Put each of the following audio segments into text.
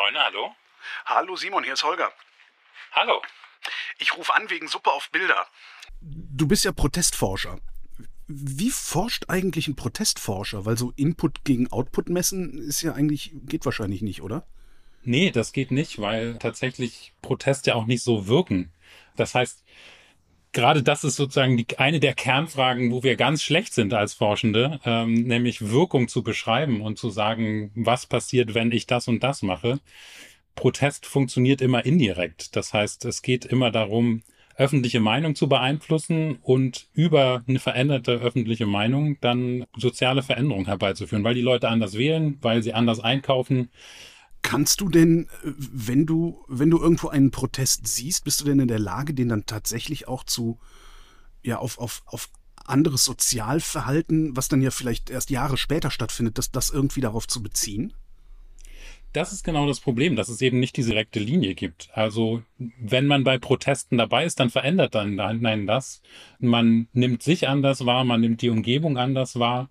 Scheune, hallo. Hallo Simon, hier ist Holger. Hallo. Ich rufe an wegen Suppe auf Bilder. Du bist ja Protestforscher. Wie forscht eigentlich ein Protestforscher? Weil so Input gegen Output messen ist ja eigentlich, geht wahrscheinlich nicht, oder? Nee, das geht nicht, weil tatsächlich Proteste auch nicht so wirken. Das heißt, gerade das ist sozusagen die, eine der Kernfragen, wo wir ganz schlecht sind als Forschende, ähm, nämlich Wirkung zu beschreiben und zu sagen, was passiert, wenn ich das und das mache. Protest funktioniert immer indirekt. Das heißt, es geht immer darum, öffentliche Meinung zu beeinflussen und über eine veränderte öffentliche Meinung dann soziale Veränderungen herbeizuführen, weil die Leute anders wählen, weil sie anders einkaufen, Kannst du denn, wenn du, wenn du irgendwo einen Protest siehst, bist du denn in der Lage, den dann tatsächlich auch zu, ja, auf, auf, auf anderes Sozialverhalten, was dann ja vielleicht erst Jahre später stattfindet, das, das irgendwie darauf zu beziehen? Das ist genau das Problem, dass es eben nicht diese direkte Linie gibt. Also wenn man bei Protesten dabei ist, dann verändert dann nein das. Man nimmt sich anders wahr, man nimmt die Umgebung anders wahr.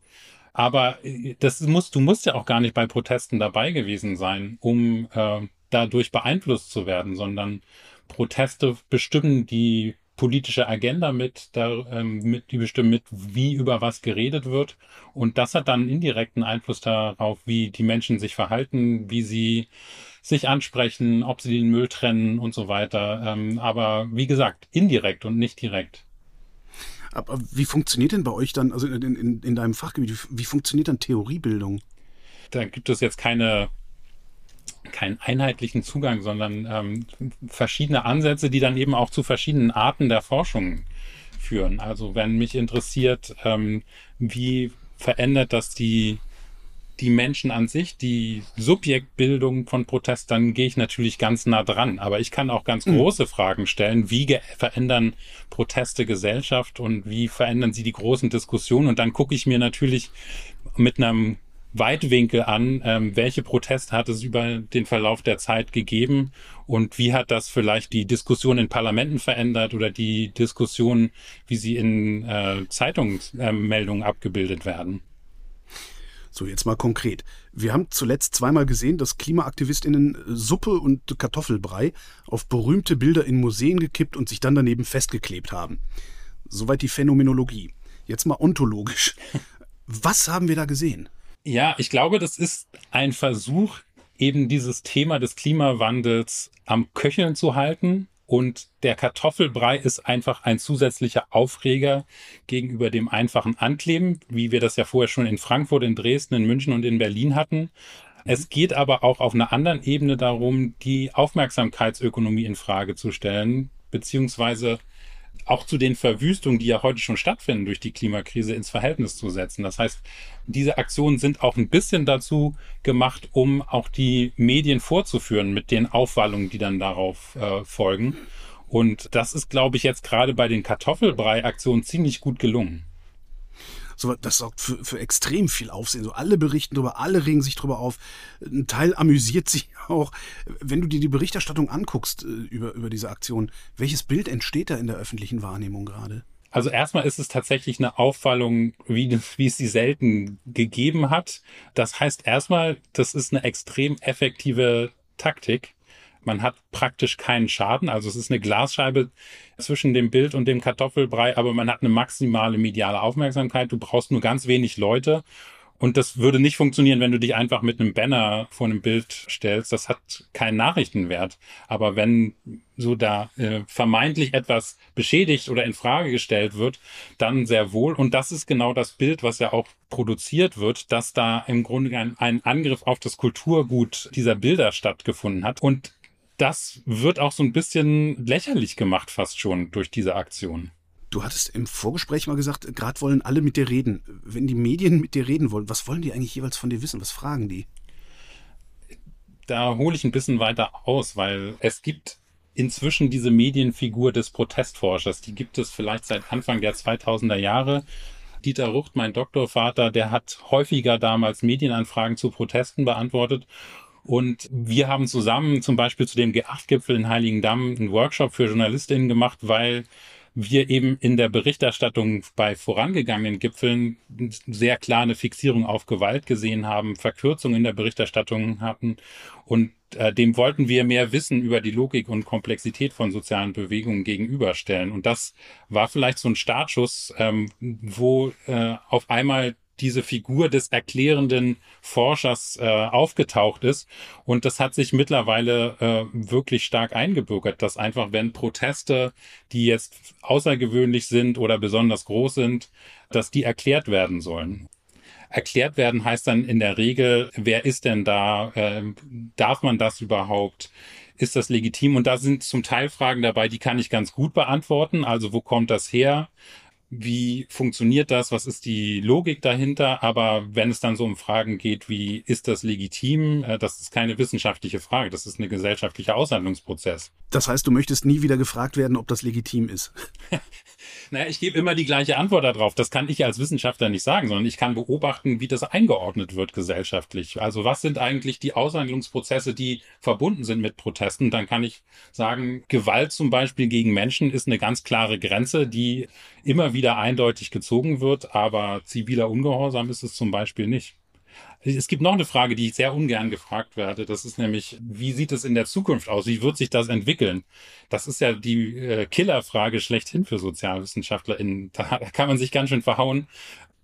Aber äh, das muss, du musst ja auch gar nicht bei Protesten dabei gewesen sein, um äh, dadurch beeinflusst zu werden, sondern Proteste bestimmen die politische Agenda mit, da, ähm, mit, die bestimmen mit, wie über was geredet wird. Und das hat dann indirekten Einfluss darauf, wie die Menschen sich verhalten, wie sie sich ansprechen, ob sie den Müll trennen und so weiter. Ähm, aber wie gesagt, indirekt und nicht direkt. Aber wie funktioniert denn bei euch dann, also in, in, in deinem Fachgebiet, wie funktioniert dann Theoriebildung? Da gibt es jetzt keine keinen einheitlichen Zugang, sondern ähm, verschiedene Ansätze, die dann eben auch zu verschiedenen Arten der Forschung führen. Also wenn mich interessiert, ähm, wie verändert das die die Menschen an sich, die Subjektbildung von Protest, dann gehe ich natürlich ganz nah dran. Aber ich kann auch ganz mhm. große Fragen stellen. Wie verändern Proteste Gesellschaft und wie verändern sie die großen Diskussionen? Und dann gucke ich mir natürlich mit einem Weitwinkel an, ähm, welche Proteste hat es über den Verlauf der Zeit gegeben und wie hat das vielleicht die Diskussion in Parlamenten verändert oder die Diskussion, wie sie in äh, Zeitungsmeldungen äh, abgebildet werden. So, jetzt mal konkret. Wir haben zuletzt zweimal gesehen, dass KlimaaktivistInnen Suppe und Kartoffelbrei auf berühmte Bilder in Museen gekippt und sich dann daneben festgeklebt haben. Soweit die Phänomenologie. Jetzt mal ontologisch. Was haben wir da gesehen? Ja, ich glaube, das ist ein Versuch, eben dieses Thema des Klimawandels am Köcheln zu halten und der Kartoffelbrei ist einfach ein zusätzlicher Aufreger gegenüber dem einfachen Ankleben, wie wir das ja vorher schon in Frankfurt, in Dresden, in München und in Berlin hatten. Es geht aber auch auf einer anderen Ebene darum, die Aufmerksamkeitsökonomie in Frage zu stellen, beziehungsweise auch zu den Verwüstungen, die ja heute schon stattfinden durch die Klimakrise, ins Verhältnis zu setzen. Das heißt, diese Aktionen sind auch ein bisschen dazu gemacht, um auch die Medien vorzuführen mit den Aufwallungen, die dann darauf äh, folgen. Und das ist, glaube ich, jetzt gerade bei den Kartoffelbrei-Aktionen ziemlich gut gelungen so, das sorgt für, für extrem viel Aufsehen. So alle berichten darüber, alle regen sich darüber auf. Ein Teil amüsiert sich auch. Wenn du dir die Berichterstattung anguckst äh, über, über diese Aktion, welches Bild entsteht da in der öffentlichen Wahrnehmung gerade? Also erstmal ist es tatsächlich eine Auffallung, wie, wie es sie selten gegeben hat. Das heißt erstmal, das ist eine extrem effektive Taktik. Man hat praktisch keinen Schaden. Also es ist eine Glasscheibe zwischen dem Bild und dem Kartoffelbrei, aber man hat eine maximale mediale Aufmerksamkeit. Du brauchst nur ganz wenig Leute. Und das würde nicht funktionieren, wenn du dich einfach mit einem Banner vor einem Bild stellst. Das hat keinen Nachrichtenwert. Aber wenn so da äh, vermeintlich etwas beschädigt oder in Frage gestellt wird, dann sehr wohl. Und das ist genau das Bild, was ja auch produziert wird, dass da im Grunde ein, ein Angriff auf das Kulturgut dieser Bilder stattgefunden hat. Und das wird auch so ein bisschen lächerlich gemacht fast schon durch diese Aktion. Du hattest im Vorgespräch mal gesagt, gerade wollen alle mit dir reden. Wenn die Medien mit dir reden wollen, was wollen die eigentlich jeweils von dir wissen? Was fragen die? Da hole ich ein bisschen weiter aus, weil es gibt inzwischen diese Medienfigur des Protestforschers. Die gibt es vielleicht seit Anfang der 2000er Jahre. Dieter Rucht, mein Doktorvater, der hat häufiger damals Medienanfragen zu Protesten beantwortet und wir haben zusammen zum Beispiel zu dem G8-Gipfel in Heiligendamm einen Workshop für JournalistInnen gemacht, weil wir eben in der Berichterstattung bei vorangegangenen Gipfeln sehr klar eine Fixierung auf Gewalt gesehen haben, Verkürzung in der Berichterstattung hatten. Und äh, dem wollten wir mehr Wissen über die Logik und Komplexität von sozialen Bewegungen gegenüberstellen. Und das war vielleicht so ein Startschuss, ähm, wo äh, auf einmal diese Figur des erklärenden Forschers äh, aufgetaucht ist. Und das hat sich mittlerweile äh, wirklich stark eingebürgert, dass einfach, wenn Proteste, die jetzt außergewöhnlich sind oder besonders groß sind, dass die erklärt werden sollen. Erklärt werden heißt dann in der Regel, wer ist denn da? Äh, darf man das überhaupt? Ist das legitim? Und da sind zum Teil Fragen dabei, die kann ich ganz gut beantworten. Also wo kommt das her? Wie funktioniert das, was ist die Logik dahinter, aber wenn es dann so um Fragen geht, wie ist das legitim, äh, das ist keine wissenschaftliche Frage, das ist ein gesellschaftlicher Aushandlungsprozess. Das heißt, du möchtest nie wieder gefragt werden, ob das legitim ist. naja, ich gebe immer die gleiche Antwort darauf. Das kann ich als Wissenschaftler nicht sagen, sondern ich kann beobachten, wie das eingeordnet wird gesellschaftlich. Also was sind eigentlich die Aushandlungsprozesse, die verbunden sind mit Protesten? Dann kann ich sagen, Gewalt zum Beispiel gegen Menschen ist eine ganz klare Grenze, die immer wieder eindeutig gezogen wird, aber ziviler Ungehorsam ist es zum Beispiel nicht. Es gibt noch eine Frage, die ich sehr ungern gefragt werde. Das ist nämlich, wie sieht es in der Zukunft aus? Wie wird sich das entwickeln? Das ist ja die äh, Killerfrage schlechthin für SozialwissenschaftlerInnen. Da kann man sich ganz schön verhauen.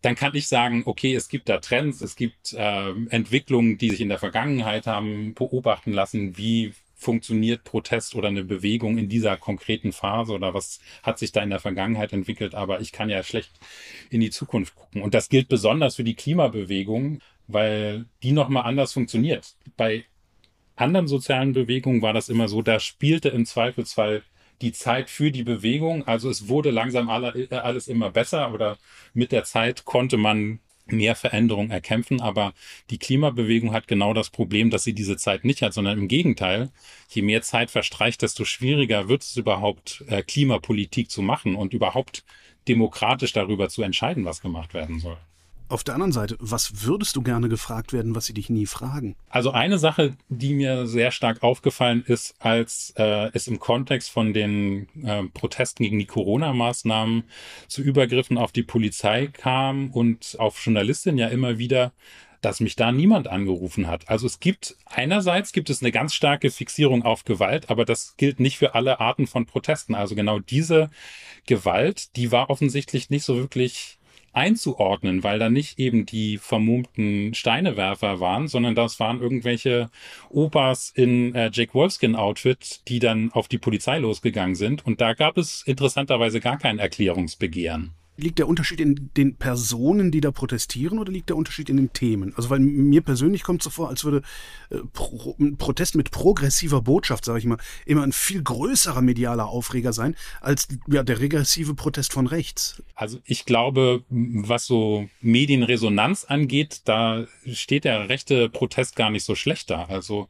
Dann kann ich sagen, okay, es gibt da Trends, es gibt äh, Entwicklungen, die sich in der Vergangenheit haben beobachten lassen. Wie funktioniert Protest oder eine Bewegung in dieser konkreten Phase oder was hat sich da in der Vergangenheit entwickelt, aber ich kann ja schlecht in die Zukunft gucken. Und das gilt besonders für die Klimabewegung, weil die nochmal anders funktioniert. Bei anderen sozialen Bewegungen war das immer so, da spielte im Zweifelsfall die Zeit für die Bewegung. Also es wurde langsam alles immer besser oder mit der Zeit konnte man mehr Veränderung erkämpfen. Aber die Klimabewegung hat genau das Problem, dass sie diese Zeit nicht hat, sondern im Gegenteil, je mehr Zeit verstreicht, desto schwieriger wird es überhaupt, äh, Klimapolitik zu machen und überhaupt demokratisch darüber zu entscheiden, was gemacht werden soll. Auf der anderen Seite, was würdest du gerne gefragt werden, was sie dich nie fragen? Also eine Sache, die mir sehr stark aufgefallen ist, als äh, es im Kontext von den äh, Protesten gegen die Corona-Maßnahmen zu Übergriffen auf die Polizei kam und auf Journalistinnen ja immer wieder, dass mich da niemand angerufen hat. Also es gibt einerseits gibt es eine ganz starke Fixierung auf Gewalt, aber das gilt nicht für alle Arten von Protesten. Also genau diese Gewalt, die war offensichtlich nicht so wirklich einzuordnen, weil da nicht eben die vermummten Steinewerfer waren, sondern das waren irgendwelche Opas in äh, Jake Wolfskin-Outfit, die dann auf die Polizei losgegangen sind. Und da gab es interessanterweise gar kein Erklärungsbegehren. Liegt der Unterschied in den Personen, die da protestieren, oder liegt der Unterschied in den Themen? Also, weil mir persönlich kommt es so vor, als würde äh, Pro, ein Protest mit progressiver Botschaft, sage ich mal, immer ein viel größerer medialer Aufreger sein als ja, der regressive Protest von rechts. Also, ich glaube, was so Medienresonanz angeht, da steht der rechte Protest gar nicht so schlecht da. Also,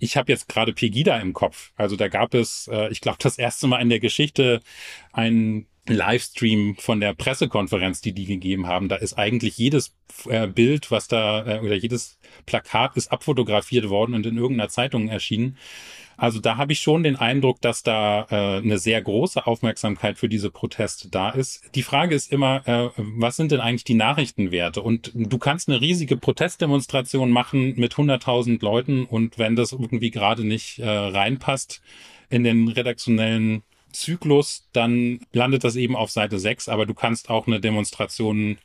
ich habe jetzt gerade Pegida im Kopf. Also da gab es, äh, ich glaube, das erste Mal in der Geschichte einen Livestream von der Pressekonferenz, die die gegeben haben. Da ist eigentlich jedes äh, Bild, was da äh, oder jedes Plakat ist abfotografiert worden und in irgendeiner Zeitung erschienen. Also da habe ich schon den Eindruck, dass da äh, eine sehr große Aufmerksamkeit für diese Proteste da ist. Die Frage ist immer, äh, was sind denn eigentlich die Nachrichtenwerte? Und du kannst eine riesige Protestdemonstration machen mit 100.000 Leuten und wenn das irgendwie gerade nicht äh, reinpasst in den redaktionellen Zyklus, dann landet das eben auf Seite 6, aber du kannst auch eine Demonstration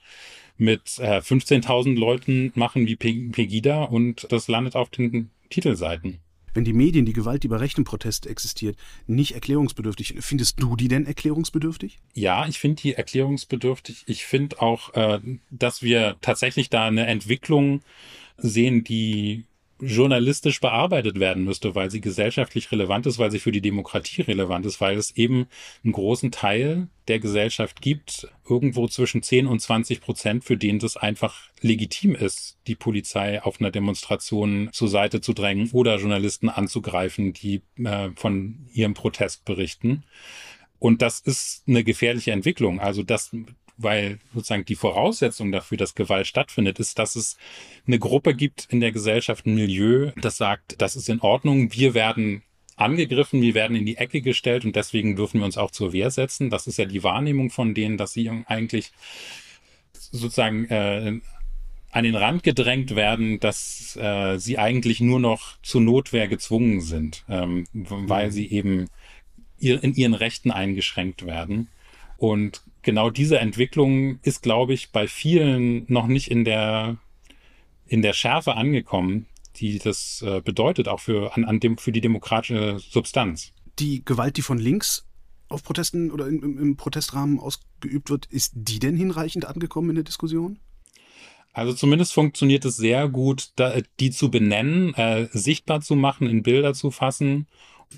mit äh, 15.000 Leuten machen wie Pegida und das landet auf den Titelseiten. Wenn die Medien, die Gewalt, die bei rechten Protest existiert, nicht erklärungsbedürftig, findest du die denn erklärungsbedürftig? Ja, ich finde die erklärungsbedürftig. Ich finde auch, äh, dass wir tatsächlich da eine Entwicklung sehen, die journalistisch bearbeitet werden müsste, weil sie gesellschaftlich relevant ist, weil sie für die Demokratie relevant ist, weil es eben einen großen Teil der Gesellschaft gibt, irgendwo zwischen 10 und 20 Prozent, für den das einfach legitim ist, die Polizei auf einer Demonstration zur Seite zu drängen oder Journalisten anzugreifen, die äh, von ihrem Protest berichten. Und das ist eine gefährliche Entwicklung. Also das weil sozusagen die Voraussetzung dafür, dass Gewalt stattfindet, ist, dass es eine Gruppe gibt in der Gesellschaft, ein Milieu, das sagt, das ist in Ordnung, wir werden angegriffen, wir werden in die Ecke gestellt und deswegen dürfen wir uns auch zur Wehr setzen. Das ist ja die Wahrnehmung von denen, dass sie eigentlich sozusagen äh, an den Rand gedrängt werden, dass äh, sie eigentlich nur noch zur Notwehr gezwungen sind, ähm, weil sie eben ihr, in ihren Rechten eingeschränkt werden. Und genau diese Entwicklung ist, glaube ich, bei vielen noch nicht in der, in der Schärfe angekommen, die das äh, bedeutet, auch für, an, an dem, für die demokratische Substanz. Die Gewalt, die von links auf Protesten oder im, im Protestrahmen ausgeübt wird, ist die denn hinreichend angekommen in der Diskussion? Also zumindest funktioniert es sehr gut, da, die zu benennen, äh, sichtbar zu machen, in Bilder zu fassen.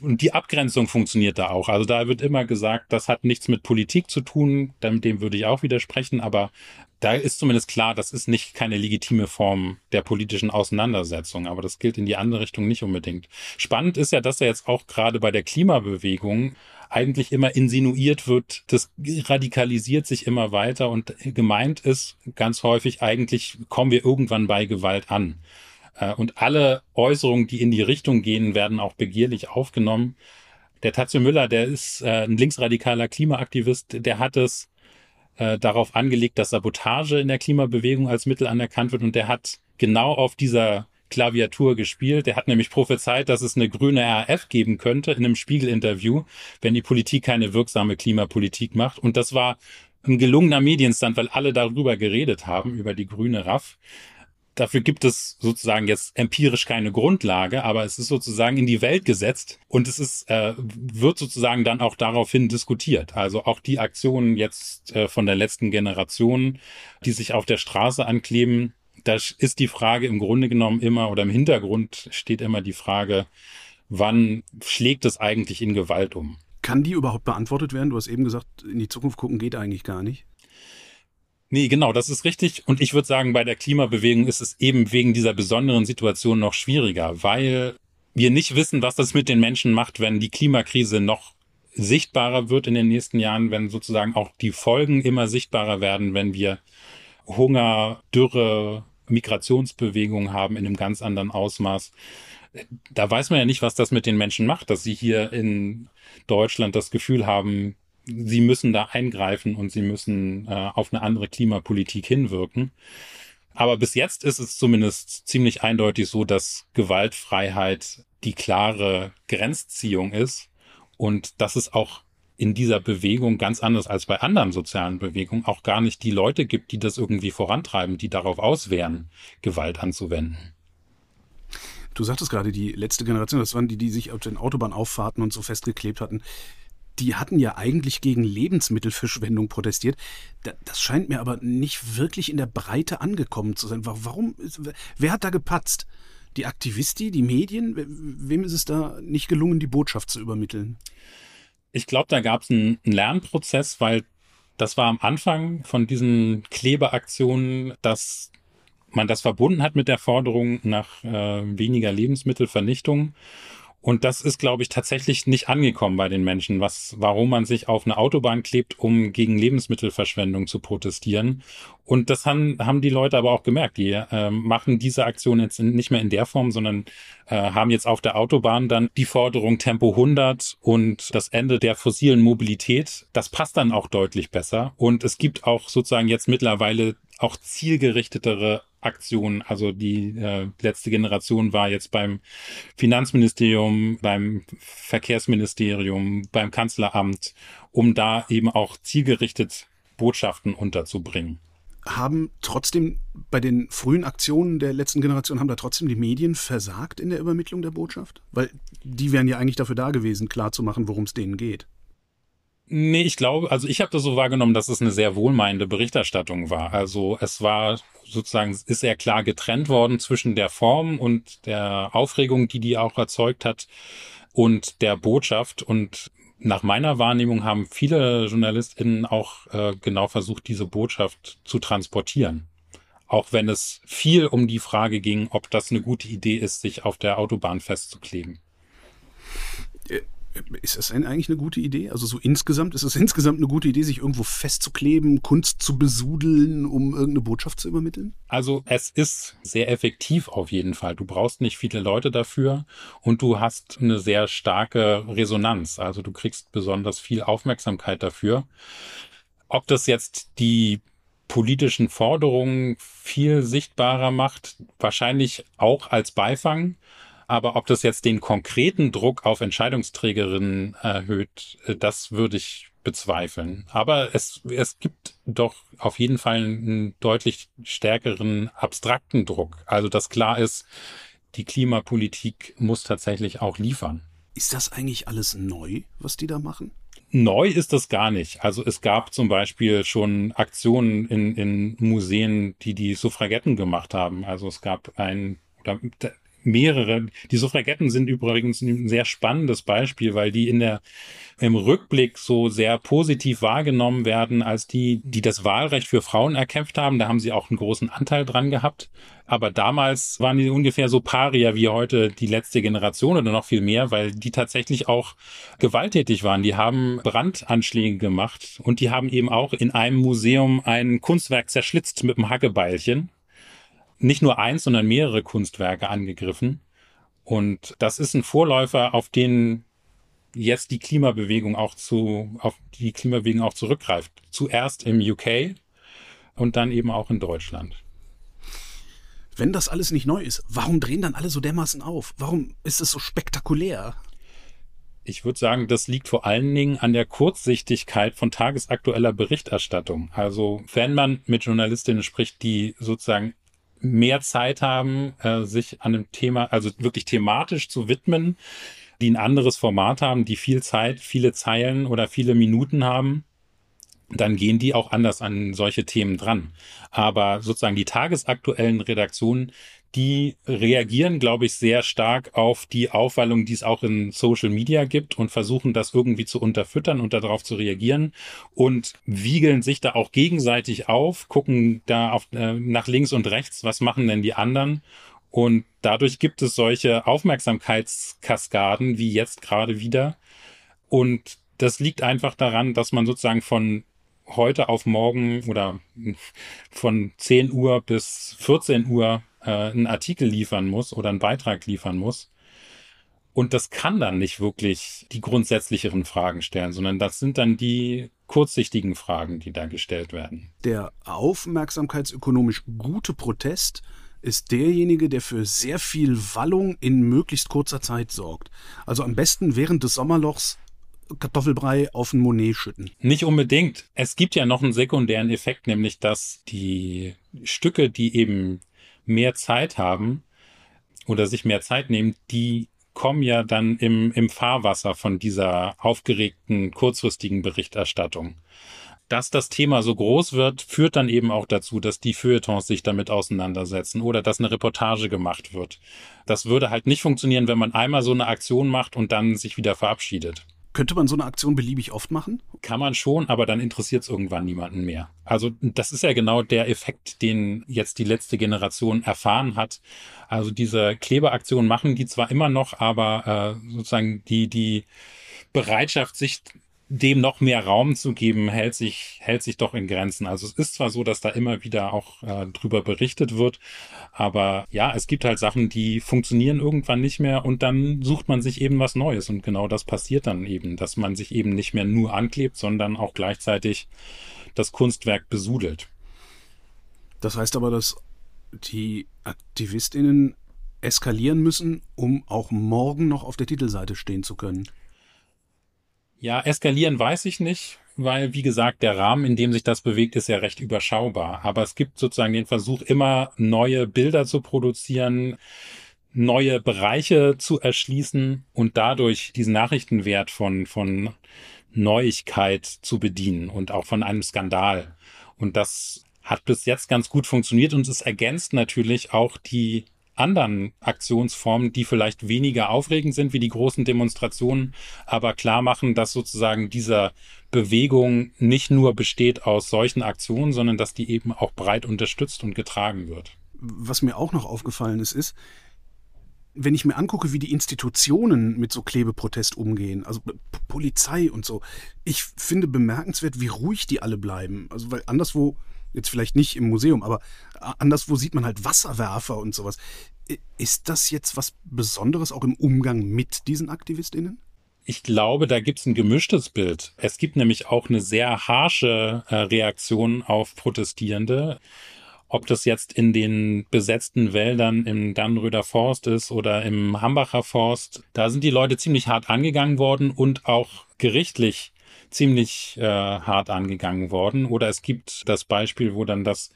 Und die Abgrenzung funktioniert da auch. Also da wird immer gesagt, das hat nichts mit Politik zu tun, dem würde ich auch widersprechen, aber da ist zumindest klar, das ist nicht keine legitime Form der politischen Auseinandersetzung, aber das gilt in die andere Richtung nicht unbedingt. Spannend ist ja, dass er jetzt auch gerade bei der Klimabewegung eigentlich immer insinuiert wird, das radikalisiert sich immer weiter und gemeint ist ganz häufig eigentlich kommen wir irgendwann bei Gewalt an. Äh, und alle Äußerungen, die in die Richtung gehen, werden auch begierlich aufgenommen. Der Tatze Müller, der ist äh, ein linksradikaler Klimaaktivist, der hat es äh, darauf angelegt, dass Sabotage in der Klimabewegung als Mittel anerkannt wird und der hat genau auf dieser Klaviatur gespielt. Der hat nämlich prophezeit, dass es eine grüne RAF geben könnte in einem Spiegel-Interview, wenn die Politik keine wirksame Klimapolitik macht. Und das war ein gelungener Medienstand, weil alle darüber geredet haben, über die grüne RAF. Dafür gibt es sozusagen jetzt empirisch keine Grundlage, aber es ist sozusagen in die Welt gesetzt und es ist, äh, wird sozusagen dann auch daraufhin diskutiert. Also auch die Aktionen jetzt äh, von der letzten Generation, die sich auf der Straße ankleben, da ist die Frage im Grunde genommen immer oder im Hintergrund steht immer die Frage, wann schlägt es eigentlich in Gewalt um? Kann die überhaupt beantwortet werden? Du hast eben gesagt, in die Zukunft gucken geht eigentlich gar nicht. Nee, genau, das ist richtig. Und ich würde sagen, bei der Klimabewegung ist es eben wegen dieser besonderen Situation noch schwieriger, weil wir nicht wissen, was das mit den Menschen macht, wenn die Klimakrise noch sichtbarer wird in den nächsten Jahren, wenn sozusagen auch die Folgen immer sichtbarer werden, wenn wir Hunger, Dürre, Migrationsbewegungen haben in einem ganz anderen Ausmaß. Da weiß man ja nicht, was das mit den Menschen macht, dass sie hier in Deutschland das Gefühl haben, sie müssen da eingreifen und sie müssen äh, auf eine andere Klimapolitik hinwirken. Aber bis jetzt ist es zumindest ziemlich eindeutig so, dass Gewaltfreiheit die klare Grenzziehung ist und dass es auch in dieser Bewegung ganz anders als bei anderen sozialen Bewegungen auch gar nicht die Leute gibt, die das irgendwie vorantreiben, die darauf auswehren, Gewalt anzuwenden. Du sagtest gerade, die letzte Generation, das waren die, die sich auf den Autobahnauffahrten und so festgeklebt hatten. Die hatten ja eigentlich gegen Lebensmittelverschwendung protestiert. Das scheint mir aber nicht wirklich in der Breite angekommen zu sein. Warum? Wer hat da gepatzt? Die Aktivisti, die Medien? Wem ist es da nicht gelungen, die Botschaft zu übermitteln? Ich glaube, da gab es einen, Lernprozess, weil das war am Anfang von diesen Klebeaktionen, dass man das verbunden hat mit der Forderung nach äh, weniger Lebensmittelvernichtung. Und das ist, glaube ich, tatsächlich nicht angekommen bei den Menschen, was, warum man sich auf eine Autobahn klebt, um gegen Lebensmittelverschwendung zu protestieren. Und das haben, haben die Leute aber auch gemerkt. Die äh, machen diese Aktion jetzt nicht mehr in der Form, sondern äh, haben jetzt auf der Autobahn dann die Forderung Tempo 100 und das Ende der fossilen Mobilität. Das passt dann auch deutlich besser. Und es gibt auch sozusagen jetzt mittlerweile auch zielgerichtetere Aktionen. Also die äh, letzte Generation war jetzt beim Finanzministerium, beim Verkehrsministerium, beim Kanzleramt, um da eben auch zielgerichtet Botschaften unterzubringen. Haben trotzdem bei den frühen Aktionen der letzten Generation, haben da trotzdem die Medien versagt in der Übermittlung der Botschaft? Weil die wären ja eigentlich dafür da gewesen, klarzumachen, worum es denen geht. Nee, ich glaube, also ich habe das so wahrgenommen, dass es eine sehr wohlmeinende Berichterstattung war. Also es war sozusagen, ist sehr klar getrennt worden zwischen der Form und der Aufregung, die die auch erzeugt hat und der Botschaft. Und nach meiner Wahrnehmung haben viele JournalistInnen auch äh, genau versucht, diese Botschaft zu transportieren. Auch wenn es viel um die Frage ging, ob das eine gute Idee ist, sich auf der Autobahn festzukleben. Ist das eigentlich eine gute Idee? Also so insgesamt, ist es insgesamt eine gute Idee, sich irgendwo festzukleben, Kunst zu besudeln, um irgendeine Botschaft zu übermitteln? Also es ist sehr effektiv auf jeden Fall. Du brauchst nicht viele Leute dafür und du hast eine sehr starke Resonanz. Also du kriegst besonders viel Aufmerksamkeit dafür. Ob das jetzt die politischen Forderungen viel sichtbarer macht, wahrscheinlich auch als Beifang. Aber ob das jetzt den konkreten Druck auf Entscheidungsträgerinnen erhöht, äh, das würde ich bezweifeln. Aber es, es gibt doch auf jeden Fall einen deutlich stärkeren abstrakten Druck. Also, dass klar ist, die Klimapolitik muss tatsächlich auch liefern. Ist das eigentlich alles neu, was die da machen? Neu ist das gar nicht. Also es gab zum Beispiel schon Aktionen in, in Museen, die die Suffragetten gemacht haben. Also es gab ein, oder mehrere. Die Suffragetten sind übrigens ein sehr spannendes Beispiel, weil die in der, im Rückblick so sehr positiv wahrgenommen werden als die, die das Wahlrecht für Frauen erkämpft haben. Da haben sie auch einen großen Anteil dran gehabt. Aber damals waren die ungefähr so Paria wie heute die letzte Generation oder noch viel mehr, weil die tatsächlich auch gewalttätig waren. Die haben Brandanschläge gemacht und die haben eben auch in einem Museum ein Kunstwerk zerschlitzt mit einem Hackebeilchen nicht nur eins, sondern mehrere Kunstwerke angegriffen. Und das ist ein Vorläufer, auf den jetzt die Klimabewegung auch zu, auf die Klimabewegung auch zurückgreift. Zuerst im UK und dann eben auch in Deutschland. Wenn das alles nicht neu ist, warum drehen dann alle so dermaßen auf? Warum ist es so spektakulär? Ich würde sagen, das liegt vor allen Dingen an der Kurzsichtigkeit von tagesaktueller Berichterstattung. Also, wenn man mit Journalistinnen spricht, die sozusagen mehr Zeit haben, äh, sich an einem Thema, also wirklich thematisch zu widmen, die ein anderes Format haben, die viel Zeit, viele Zeilen oder viele Minuten haben, dann gehen die auch anders an solche Themen dran. Aber sozusagen die tagesaktuellen Redaktionen, die reagieren, glaube ich, sehr stark auf die Aufwallung, die es auch in Social Media gibt und versuchen das irgendwie zu unterfüttern und darauf zu reagieren und wiegeln sich da auch gegenseitig auf, gucken da auf, äh, nach links und rechts, was machen denn die anderen und dadurch gibt es solche Aufmerksamkeitskaskaden wie jetzt gerade wieder und das liegt einfach daran, dass man sozusagen von heute auf morgen oder von 10 Uhr bis 14 Uhr äh, einen Artikel liefern muss oder einen Beitrag liefern muss. Und das kann dann nicht wirklich die grundsätzlicheren Fragen stellen, sondern das sind dann die kurzsichtigen Fragen, die da gestellt werden. Der aufmerksamkeitsökonomisch gute Protest ist derjenige, der für sehr viel Wallung in möglichst kurzer Zeit sorgt. Also am besten während des Sommerlochs Kartoffelbrei auf ein Monet schütten. Nicht unbedingt. Es gibt ja noch einen sekundären Effekt, nämlich dass die Stücke, die eben mehr Zeit haben oder sich mehr Zeit nehmen, die kommen ja dann im, im Fahrwasser von dieser aufgeregten, kurzfristigen Berichterstattung. Dass das Thema so groß wird, führt dann eben auch dazu, dass die Feuilletons sich damit auseinandersetzen oder dass eine Reportage gemacht wird. Das würde halt nicht funktionieren, wenn man einmal so eine Aktion macht und dann sich wieder verabschiedet. Könnte man so eine Aktion beliebig oft machen? Kann man schon, aber dann interessiert es irgendwann niemanden mehr. Also das ist ja genau der Effekt, den jetzt die letzte Generation erfahren hat. Also diese Klebeaktionen machen die zwar immer noch, aber äh, sozusagen die, die Bereitschaft, sich dem noch mehr Raum zu geben, hält sich, hält sich doch in Grenzen. Also es ist zwar so, dass da immer wieder auch äh, drüber berichtet wird, aber ja, es gibt halt Sachen, die funktionieren irgendwann nicht mehr und dann sucht man sich eben was Neues und genau das passiert dann eben, dass man sich eben nicht mehr nur anklebt, sondern auch gleichzeitig das Kunstwerk besudelt. Das heißt aber, dass die AktivistInnen eskalieren müssen, um auch morgen noch auf der Titelseite stehen zu können. Ja, eskalieren weiß ich nicht, weil, wie gesagt, der Rahmen, in dem sich das bewegt, ist ja recht überschaubar. Aber es gibt sozusagen den Versuch, immer neue Bilder zu produzieren, neue Bereiche zu erschließen und dadurch diesen Nachrichtenwert von, von Neuigkeit zu bedienen und auch von einem Skandal. Und das hat bis jetzt ganz gut funktioniert und es ergänzt natürlich auch die anderen Aktionsformen, die vielleicht weniger aufregend sind wie die großen Demonstrationen, aber klar machen, dass sozusagen dieser Bewegung nicht nur besteht aus solchen Aktionen, sondern dass die eben auch breit unterstützt und getragen wird. Was mir auch noch aufgefallen ist, ist, wenn ich mir angucke, wie die Institutionen mit so Klebeprotest umgehen, also Polizei und so, ich finde bemerkenswert, wie ruhig die alle bleiben. Also, weil anderswo Jetzt vielleicht nicht im Museum, aber anderswo sieht man halt Wasserwerfer und sowas. Ist das jetzt was Besonderes auch im Umgang mit diesen AktivistInnen? Ich glaube, da gibt es ein gemischtes Bild. Es gibt nämlich auch eine sehr harsche äh, Reaktion auf Protestierende. Ob das jetzt in den besetzten Wäldern im Dannröder Forst ist oder im Hambacher Forst, da sind die Leute ziemlich hart angegangen worden und auch gerichtlich ziemlich äh, hart angegangen worden. Oder es gibt das Beispiel, wo dann das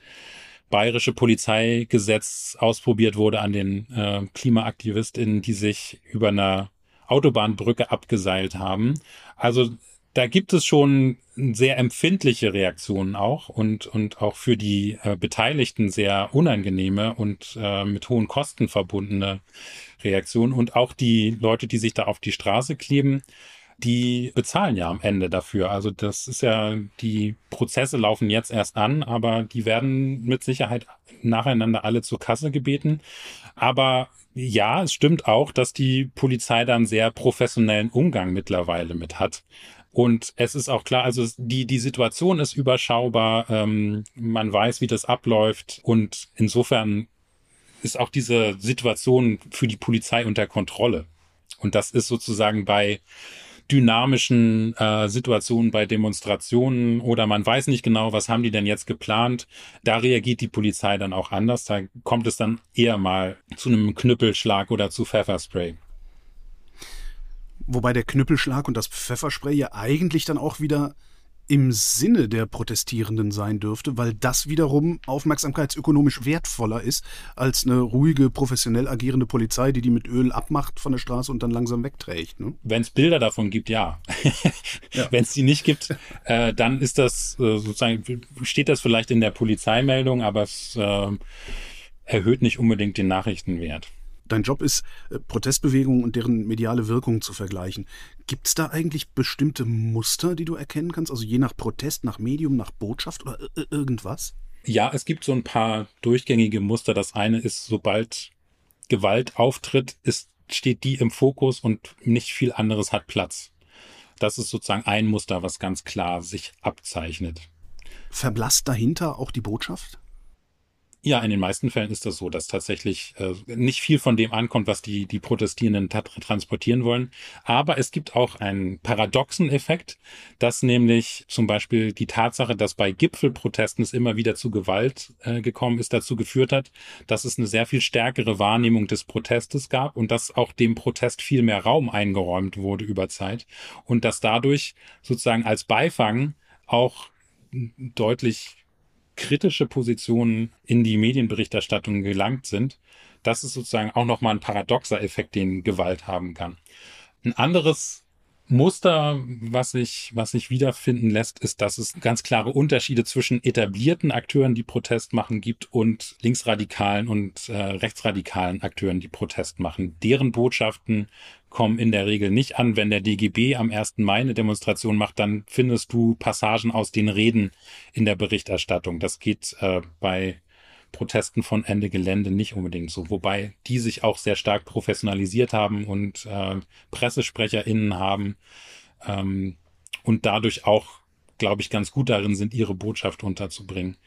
bayerische Polizeigesetz ausprobiert wurde an den äh, KlimaaktivistInnen, die sich über eine Autobahnbrücke abgeseilt haben. Also da gibt es schon sehr empfindliche Reaktionen auch und, und auch für die äh, Beteiligten sehr unangenehme und äh, mit hohen Kosten verbundene Reaktionen. Und auch die Leute, die sich da auf die Straße kleben, die bezahlen ja am Ende dafür. Also das ist ja, die Prozesse laufen jetzt erst an, aber die werden mit Sicherheit nacheinander alle zur Kasse gebeten. Aber ja, es stimmt auch, dass die Polizei da einen sehr professionellen Umgang mittlerweile mit hat. Und es ist auch klar, also die, die Situation ist überschaubar, ähm, man weiß, wie das abläuft und insofern ist auch diese Situation für die Polizei unter Kontrolle. Und das ist sozusagen bei dynamischen äh, Situationen bei Demonstrationen oder man weiß nicht genau, was haben die denn jetzt geplant. Da reagiert die Polizei dann auch anders. Da kommt es dann eher mal zu einem Knüppelschlag oder zu Pfefferspray. Wobei der Knüppelschlag und das Pfefferspray ja eigentlich dann auch wieder im Sinne der Protestierenden sein dürfte, weil das wiederum aufmerksamkeitsökonomisch wertvoller ist als eine ruhige, professionell agierende Polizei, die die mit Öl abmacht von der Straße und dann langsam wegträgt. Ne? Wenn es Bilder davon gibt, ja. ja. Wenn es die nicht gibt, äh, dann ist das äh, sozusagen, steht das vielleicht in der Polizeimeldung, aber es äh, erhöht nicht unbedingt den Nachrichtenwert dein Job ist, äh, Protestbewegungen und deren mediale Wirkung zu vergleichen. Gibt es da eigentlich bestimmte Muster, die du erkennen kannst? Also je nach Protest, nach Medium, nach Botschaft oder irgendwas? Ja, es gibt so ein paar durchgängige Muster. Das eine ist, sobald Gewalt auftritt, ist, steht die im Fokus und nicht viel anderes hat Platz. Das ist sozusagen ein Muster, was ganz klar sich abzeichnet. Verblasst dahinter auch die Botschaft? Ja, in den meisten Fällen ist das so, dass tatsächlich äh, nicht viel von dem ankommt, was die, die Protestierenden transportieren wollen. Aber es gibt auch einen paradoxen Effekt, dass nämlich zum Beispiel die Tatsache, dass bei Gipfelprotesten es immer wieder zu Gewalt äh, gekommen ist, dazu geführt hat, dass es eine sehr viel stärkere Wahrnehmung des Protestes gab und dass auch dem Protest viel mehr Raum eingeräumt wurde über Zeit und dass dadurch sozusagen als Beifang auch deutlich kritische Positionen in die Medienberichterstattung gelangt sind. Das ist sozusagen auch nochmal ein paradoxer Effekt, den Gewalt haben kann. Ein anderes Muster, was sich, was sich wiederfinden lässt, ist, dass es ganz klare Unterschiede zwischen etablierten Akteuren, die Protest machen, gibt und linksradikalen und äh, rechtsradikalen Akteuren, die Protest machen. Deren Botschaften kommen in der Regel nicht an. Wenn der DGB am 1. Mai eine Demonstration macht, dann findest du Passagen aus den Reden in der Berichterstattung. Das geht äh, bei Protesten von Ende Gelände nicht unbedingt so, wobei die sich auch sehr stark professionalisiert haben und äh, PressesprecherInnen haben ähm, und dadurch auch, glaube ich, ganz gut darin sind, ihre Botschaft unterzubringen.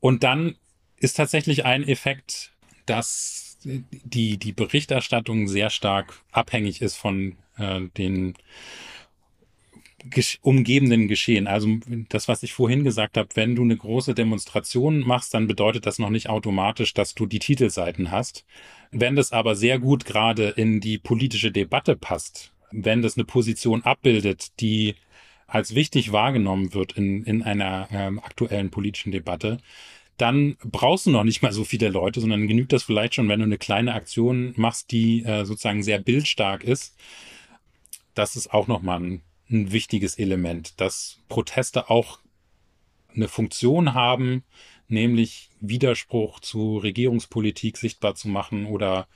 Und dann ist tatsächlich ein Effekt, dass die, die Berichterstattung sehr stark abhängig ist von äh, den umgebenden Geschehen. Also das, was ich vorhin gesagt habe, wenn du eine große Demonstration machst, dann bedeutet das noch nicht automatisch, dass du die Titelseiten hast. Wenn das aber sehr gut gerade in die politische Debatte passt, wenn das eine Position abbildet, die als wichtig wahrgenommen wird in, in einer ähm, aktuellen politischen Debatte, dann brauchst du noch nicht mal so viele Leute, sondern genügt das vielleicht schon, wenn du eine kleine Aktion machst, die äh, sozusagen sehr bildstark ist. Das ist auch nochmal ein ein wichtiges Element, dass Proteste auch eine Funktion haben, nämlich Widerspruch zu Regierungspolitik sichtbar zu machen oder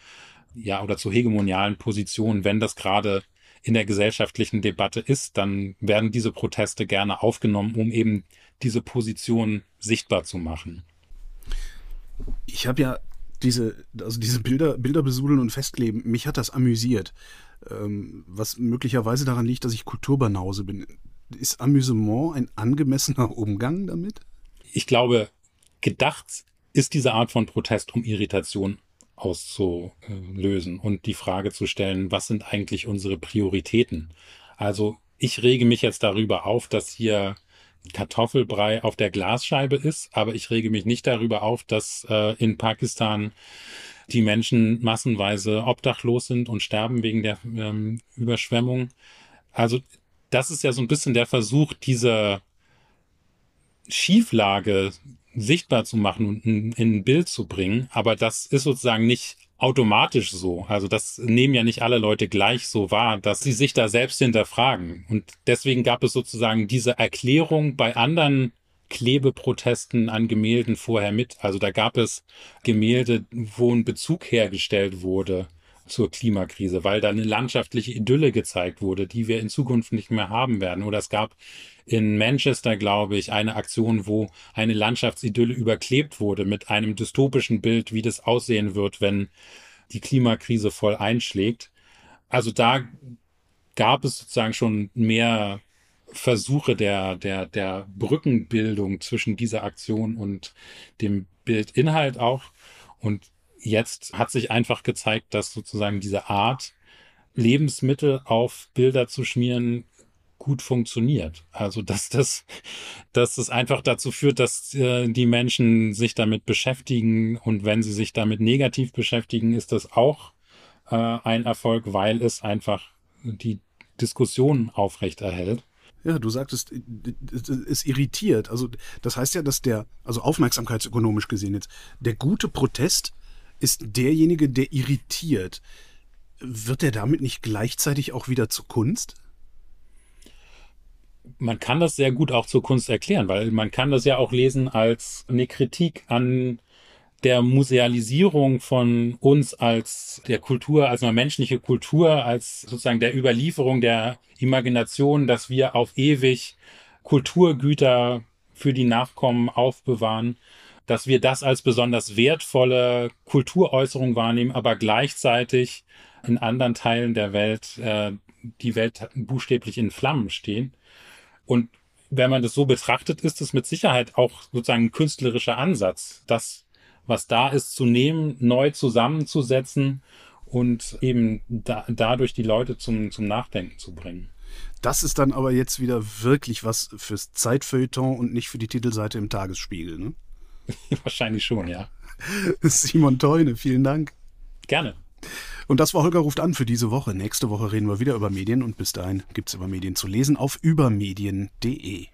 ja oder zu hegemonialen Positionen, wenn das gerade in der gesellschaftlichen Debatte ist, dann werden diese Proteste gerne aufgenommen, um eben diese Position sichtbar zu machen. Ich habe ja diese, also diese Bilder, Bilder besudeln und festkleben, mich hat das amüsiert. Ähm, was möglicherweise daran liegt, dass ich Kulturbanause bin. Ist Amüsement ein angemessener Umgang damit? Ich glaube, gedacht ist diese Art von Protest, um Irritation auszulösen und die Frage zu stellen, was sind eigentlich unsere Prioritäten? Also ich rege mich jetzt darüber auf, dass hier Kartoffelbrei auf der Glasscheibe ist, aber ich rege mich nicht darüber auf, dass äh, in Pakistan die Menschen massenweise obdachlos sind und sterben wegen der ähm, Überschwemmung. Also das ist ja so ein bisschen der Versuch, diese Schieflage sichtbar zu machen und in, in ein Bild zu bringen. Aber das ist sozusagen nicht automatisch so. Also das nehmen ja nicht alle Leute gleich so wahr, dass sie sich da selbst hinterfragen. Und deswegen gab es sozusagen diese Erklärung bei anderen Klebeprotesten an Gemälden vorher mit. Also da gab es Gemälde, wo ein Bezug hergestellt wurde zur Klimakrise, weil da eine landschaftliche Idylle gezeigt wurde, die wir in Zukunft nicht mehr haben werden. Oder es gab in Manchester, glaube ich, eine Aktion, wo eine Landschaftsidylle überklebt wurde mit einem dystopischen Bild, wie das aussehen wird, wenn die Klimakrise voll einschlägt. Also da gab es sozusagen schon mehr Versuche der, der, der Brückenbildung zwischen dieser Aktion und dem Bildinhalt auch. Und jetzt hat sich einfach gezeigt, dass sozusagen diese Art, Lebensmittel auf Bilder zu schmieren, gut funktioniert. Also dass das, dass das einfach dazu führt, dass äh, die Menschen sich damit beschäftigen und wenn sie sich damit negativ beschäftigen, ist das auch äh, ein Erfolg, weil es einfach die Diskussion aufrechterhält. Ja, du sagtest, es irritiert. Also das heißt ja, dass der, also aufmerksamkeitsökonomisch gesehen jetzt, der gute Protest ist derjenige, der irritiert. Wird er damit nicht gleichzeitig auch wieder zur Kunst? Man kann das sehr gut auch zur Kunst erklären, weil man kann das ja auch lesen als eine Kritik an der Musealisierung von uns als der Kultur, als eine menschliche Kultur, als sozusagen der Überlieferung der Imagination, dass wir auf ewig Kulturgüter für die Nachkommen aufbewahren dass wir das als besonders wertvolle Kulturäußerung wahrnehmen, aber gleichzeitig in anderen Teilen der Welt äh, die Welt buchstäblich in Flammen stehen. Und wenn man das so betrachtet, ist es mit Sicherheit auch sozusagen ein künstlerischer Ansatz, das, was da ist, zu nehmen, neu zusammenzusetzen und eben da, dadurch die Leute zum, zum Nachdenken zu bringen. Das ist dann aber jetzt wieder wirklich was fürs Zeitfeuilleton und nicht für die Titelseite im Tagesspiegel, ne? Wahrscheinlich schon, ja. Simon Teune, vielen Dank. Gerne. Und das war Holger ruft an für diese Woche. Nächste Woche reden wir wieder über Medien und bis dahin gibt es über Medien zu lesen auf übermedien.de.